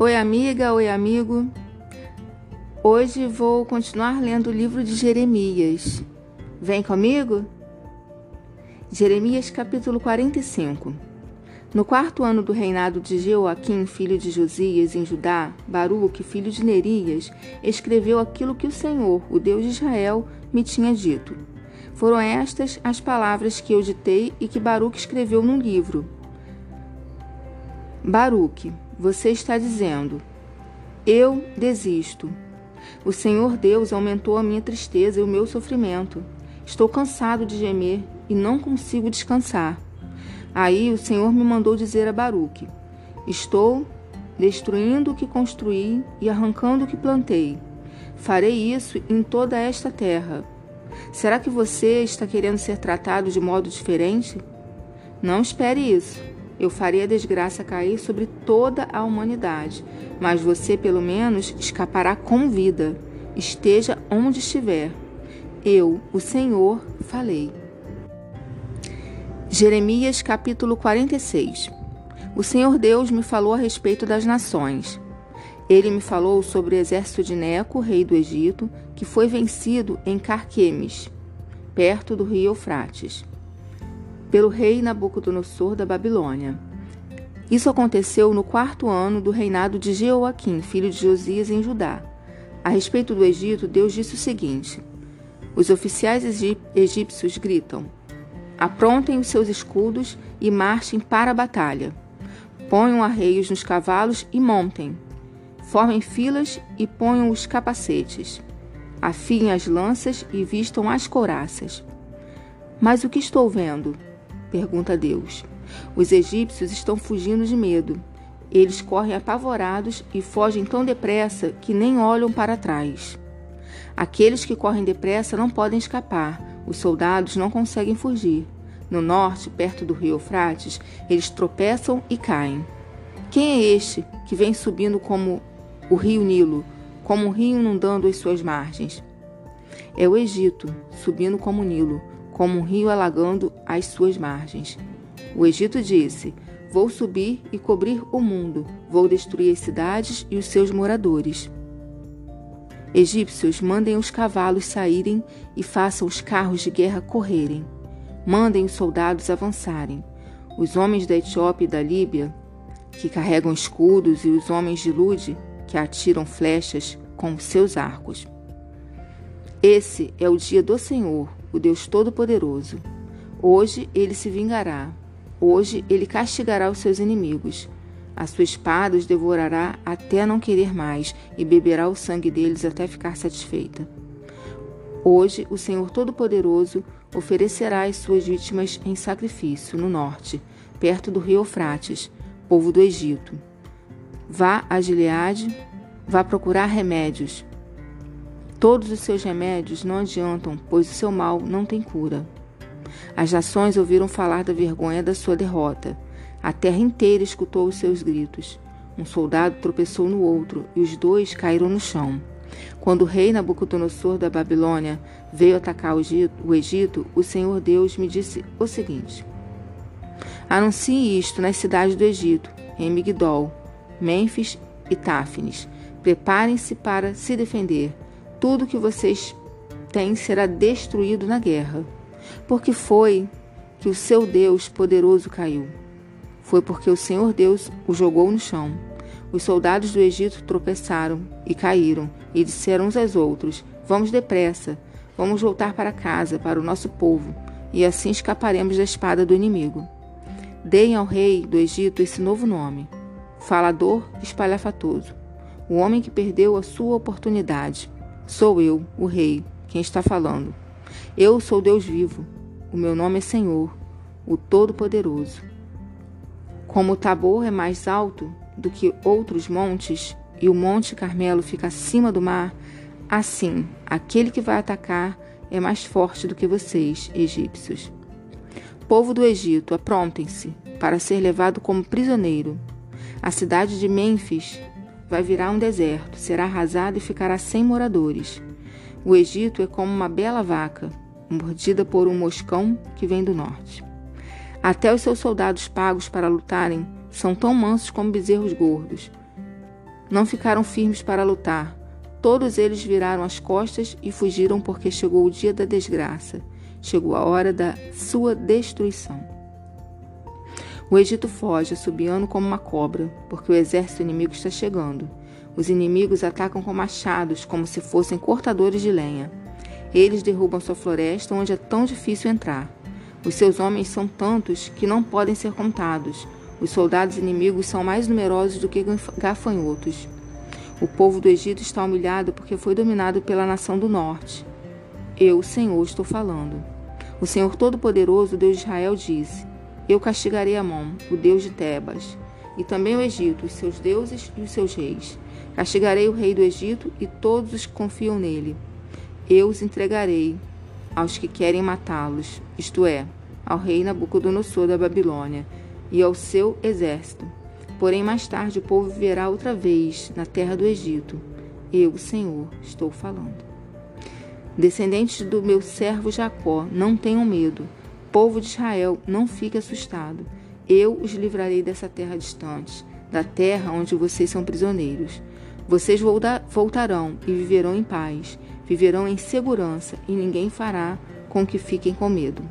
Oi, amiga, oi, amigo. Hoje vou continuar lendo o livro de Jeremias. Vem comigo? Jeremias capítulo 45 No quarto ano do reinado de Jeoaquim, filho de Josias, em Judá, Baruque, filho de Nerias, escreveu aquilo que o Senhor, o Deus de Israel, me tinha dito. Foram estas as palavras que eu ditei e que Baruque escreveu num livro. Baruque, você está dizendo: Eu desisto. O Senhor Deus aumentou a minha tristeza e o meu sofrimento. Estou cansado de gemer e não consigo descansar. Aí o Senhor me mandou dizer a Baruque: Estou destruindo o que construí e arrancando o que plantei. Farei isso em toda esta terra. Será que você está querendo ser tratado de modo diferente? Não espere isso. Eu farei a desgraça cair sobre toda a humanidade, mas você, pelo menos, escapará com vida, esteja onde estiver. Eu, o Senhor, falei. Jeremias capítulo 46 O Senhor Deus me falou a respeito das nações. Ele me falou sobre o exército de Neco, rei do Egito, que foi vencido em Carquemes, perto do rio Eufrates pelo rei Nabucodonosor da Babilônia. Isso aconteceu no quarto ano do reinado de Jeoaquim, filho de Josias, em Judá. A respeito do Egito, Deus disse o seguinte: Os oficiais egípcios gritam: Aprontem os seus escudos e marchem para a batalha. Ponham arreios nos cavalos e montem. Formem filas e ponham os capacetes. Afiem as lanças e vistam as couraças. Mas o que estou vendo? Pergunta Deus. Os egípcios estão fugindo de medo. Eles correm apavorados e fogem tão depressa que nem olham para trás. Aqueles que correm depressa não podem escapar, os soldados não conseguem fugir. No norte, perto do rio Eufrates, eles tropeçam e caem. Quem é este que vem subindo como o rio Nilo, como um rio inundando as suas margens? É o Egito, subindo como o Nilo, como um rio alagando as suas margens. O Egito disse: Vou subir e cobrir o mundo, vou destruir as cidades e os seus moradores. Egípcios, mandem os cavalos saírem e façam os carros de guerra correrem. Mandem os soldados avançarem. Os homens da Etiópia e da Líbia, que carregam escudos, e os homens de Lude, que atiram flechas com seus arcos. Esse é o dia do Senhor, o Deus Todo-Poderoso. Hoje ele se vingará. Hoje ele castigará os seus inimigos. A sua espada os devorará até não querer mais e beberá o sangue deles até ficar satisfeita. Hoje o Senhor Todo-Poderoso oferecerá as suas vítimas em sacrifício no norte, perto do rio Eufrates, povo do Egito. Vá a Gileade, vá procurar remédios, Todos os seus remédios não adiantam, pois o seu mal não tem cura. As nações ouviram falar da vergonha da sua derrota. A terra inteira escutou os seus gritos. Um soldado tropeçou no outro e os dois caíram no chão. Quando o rei Nabucodonosor da Babilônia veio atacar o Egito, o Senhor Deus me disse o seguinte: Anuncie isto nas cidades do Egito, em Migdol, Mênfis e Táfnis. Preparem-se para se defender tudo que vocês têm será destruído na guerra. Porque foi que o seu Deus poderoso caiu. Foi porque o Senhor Deus o jogou no chão. Os soldados do Egito tropeçaram e caíram, e disseram uns aos outros: Vamos depressa, vamos voltar para casa, para o nosso povo, e assim escaparemos da espada do inimigo. Deem ao rei do Egito esse novo nome: Falador espalhafatoso, o homem que perdeu a sua oportunidade. Sou eu, o Rei, quem está falando. Eu sou Deus vivo. O meu nome é Senhor, o Todo-Poderoso. Como o Tabor é mais alto do que outros montes e o Monte Carmelo fica acima do mar, assim aquele que vai atacar é mais forte do que vocês, egípcios. Povo do Egito, aprontem-se para ser levado como prisioneiro. A cidade de Mênfis vai virar um deserto, será arrasado e ficará sem moradores. O Egito é como uma bela vaca, mordida por um moscão que vem do norte. Até os seus soldados pagos para lutarem são tão mansos como bezerros gordos. não ficaram firmes para lutar. Todos eles viraram as costas e fugiram porque chegou o dia da desgraça. Chegou a hora da sua destruição. O Egito foge, assobiando como uma cobra, porque o exército inimigo está chegando. Os inimigos atacam com machados, como se fossem cortadores de lenha. Eles derrubam sua floresta, onde é tão difícil entrar. Os seus homens são tantos que não podem ser contados. Os soldados inimigos são mais numerosos do que gafanhotos. O povo do Egito está humilhado porque foi dominado pela nação do norte. Eu, Senhor, estou falando. O Senhor Todo-Poderoso, Deus de Israel, disse: Eu castigarei Amon, o Deus de Tebas, e também o Egito, os seus deuses e os seus reis. Castigarei o rei do Egito e todos os que confiam nele. Eu os entregarei aos que querem matá-los, isto é, ao rei Nabucodonosor da Babilônia e ao seu exército. Porém, mais tarde o povo viverá outra vez na terra do Egito. Eu, Senhor, estou falando. Descendentes do meu servo Jacó, não tenham medo. Povo de Israel, não fique assustado. Eu os livrarei dessa terra distante, da terra onde vocês são prisioneiros. Vocês voltarão e viverão em paz, viverão em segurança, e ninguém fará com que fiquem com medo.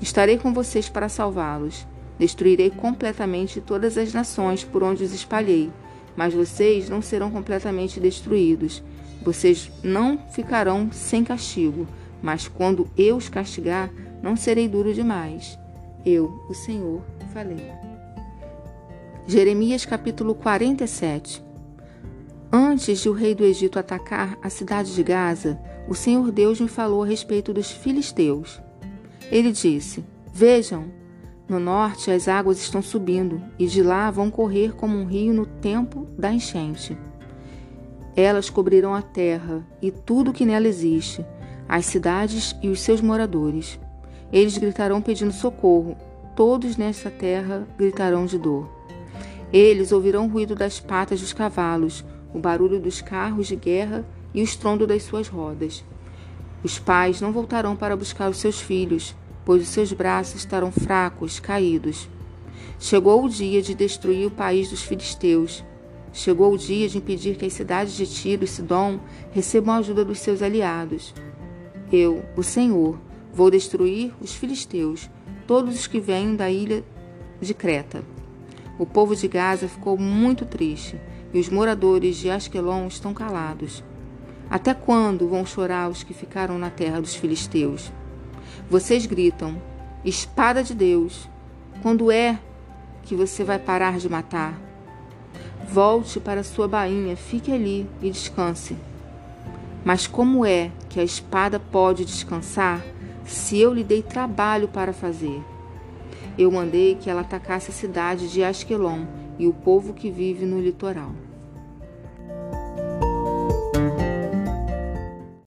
Estarei com vocês para salvá-los. Destruirei completamente todas as nações por onde os espalhei, mas vocês não serão completamente destruídos. Vocês não ficarão sem castigo, mas quando eu os castigar, não serei duro demais. Eu, o Senhor, falei. Jeremias capítulo 47 Antes de o rei do Egito atacar a cidade de Gaza, o Senhor Deus me falou a respeito dos filisteus. Ele disse: Vejam, no norte as águas estão subindo, e de lá vão correr como um rio no tempo da enchente. Elas cobrirão a terra e tudo que nela existe, as cidades e os seus moradores. Eles gritarão pedindo socorro, todos nesta terra gritarão de dor. Eles ouvirão o ruído das patas dos cavalos, o barulho dos carros de guerra e o estrondo das suas rodas. Os pais não voltarão para buscar os seus filhos, pois os seus braços estarão fracos, caídos. Chegou o dia de destruir o país dos filisteus. Chegou o dia de impedir que as cidades de Tiro e Sidom recebam a ajuda dos seus aliados. Eu, o Senhor, vou destruir os filisteus, todos os que vêm da ilha de Creta. O povo de Gaza ficou muito triste e os moradores de Asquelon estão calados. Até quando vão chorar os que ficaram na terra dos filisteus? Vocês gritam: Espada de Deus! Quando é que você vai parar de matar? Volte para sua bainha, fique ali e descanse. Mas como é que a espada pode descansar se eu lhe dei trabalho para fazer? Eu mandei que ela atacasse a cidade de Asquelon e o povo que vive no litoral.